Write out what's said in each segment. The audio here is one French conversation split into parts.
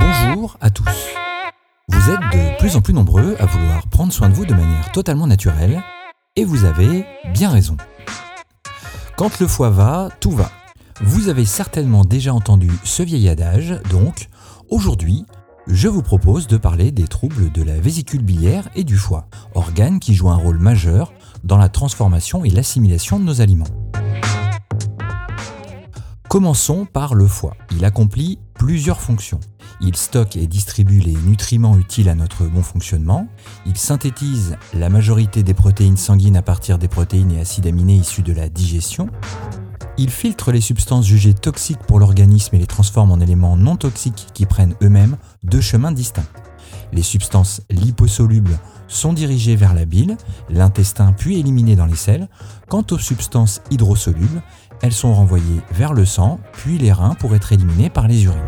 Bonjour à tous. Vous êtes de plus en plus nombreux à vouloir prendre soin de vous de manière totalement naturelle, et vous avez bien raison. Quand le foie va, tout va. Vous avez certainement déjà entendu ce vieil adage, donc aujourd'hui, je vous propose de parler des troubles de la vésicule biliaire et du foie, organes qui jouent un rôle majeur dans la transformation et l'assimilation de nos aliments. Commençons par le foie. Il accomplit plusieurs fonctions. Il stocke et distribue les nutriments utiles à notre bon fonctionnement. Il synthétise la majorité des protéines sanguines à partir des protéines et acides aminés issus de la digestion. Il filtre les substances jugées toxiques pour l'organisme et les transforme en éléments non toxiques qui prennent eux-mêmes deux chemins distincts. Les substances liposolubles sont dirigées vers la bile, l'intestin puis éliminées dans les selles. Quant aux substances hydrosolubles, elles sont renvoyées vers le sang puis les reins pour être éliminées par les urines.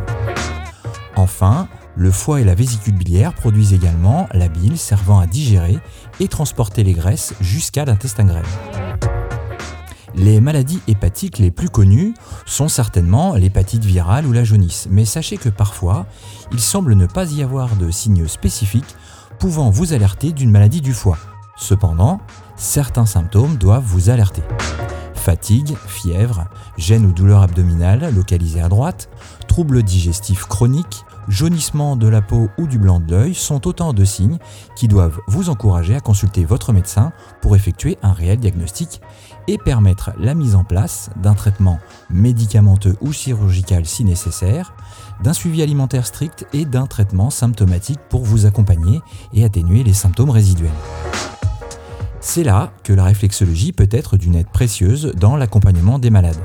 Enfin, le foie et la vésicule biliaire produisent également la bile servant à digérer et transporter les graisses jusqu'à l'intestin grêle. Les maladies hépatiques les plus connues sont certainement l'hépatite virale ou la jaunisse, mais sachez que parfois, il semble ne pas y avoir de signes spécifiques pouvant vous alerter d'une maladie du foie. Cependant, certains symptômes doivent vous alerter. Fatigue, fièvre, gêne ou douleur abdominale localisée à droite, troubles digestifs chroniques, jaunissement de la peau ou du blanc de l'œil sont autant de signes qui doivent vous encourager à consulter votre médecin pour effectuer un réel diagnostic et permettre la mise en place d'un traitement médicamenteux ou chirurgical si nécessaire, d'un suivi alimentaire strict et d'un traitement symptomatique pour vous accompagner et atténuer les symptômes résiduels. C'est là que la réflexologie peut être d'une aide précieuse dans l'accompagnement des malades.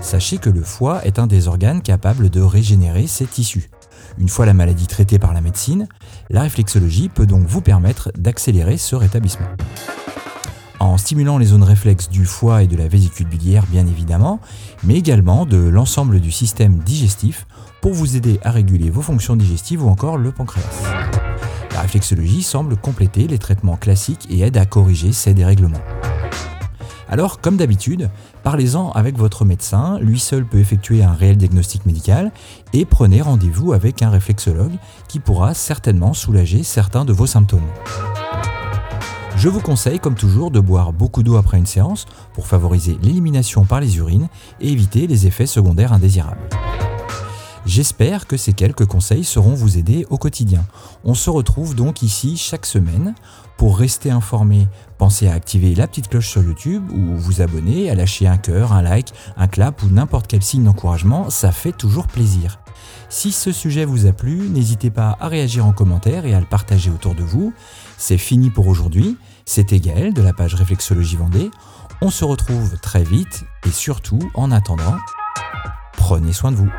Sachez que le foie est un des organes capables de régénérer ses tissus. Une fois la maladie traitée par la médecine, la réflexologie peut donc vous permettre d'accélérer ce rétablissement. En stimulant les zones réflexes du foie et de la vésicule biliaire bien évidemment, mais également de l'ensemble du système digestif pour vous aider à réguler vos fonctions digestives ou encore le pancréas. La réflexologie semble compléter les traitements classiques et aide à corriger ces dérèglements. Alors, comme d'habitude, parlez-en avec votre médecin, lui seul peut effectuer un réel diagnostic médical, et prenez rendez-vous avec un réflexologue qui pourra certainement soulager certains de vos symptômes. Je vous conseille, comme toujours, de boire beaucoup d'eau après une séance pour favoriser l'élimination par les urines et éviter les effets secondaires indésirables. J'espère que ces quelques conseils seront vous aider au quotidien. On se retrouve donc ici chaque semaine. Pour rester informé, pensez à activer la petite cloche sur YouTube ou vous abonner, à lâcher un cœur, un like, un clap ou n'importe quel signe d'encouragement, ça fait toujours plaisir. Si ce sujet vous a plu, n'hésitez pas à réagir en commentaire et à le partager autour de vous. C'est fini pour aujourd'hui. C'était Gaël de la page Réflexologie Vendée. On se retrouve très vite et surtout, en attendant, prenez soin de vous.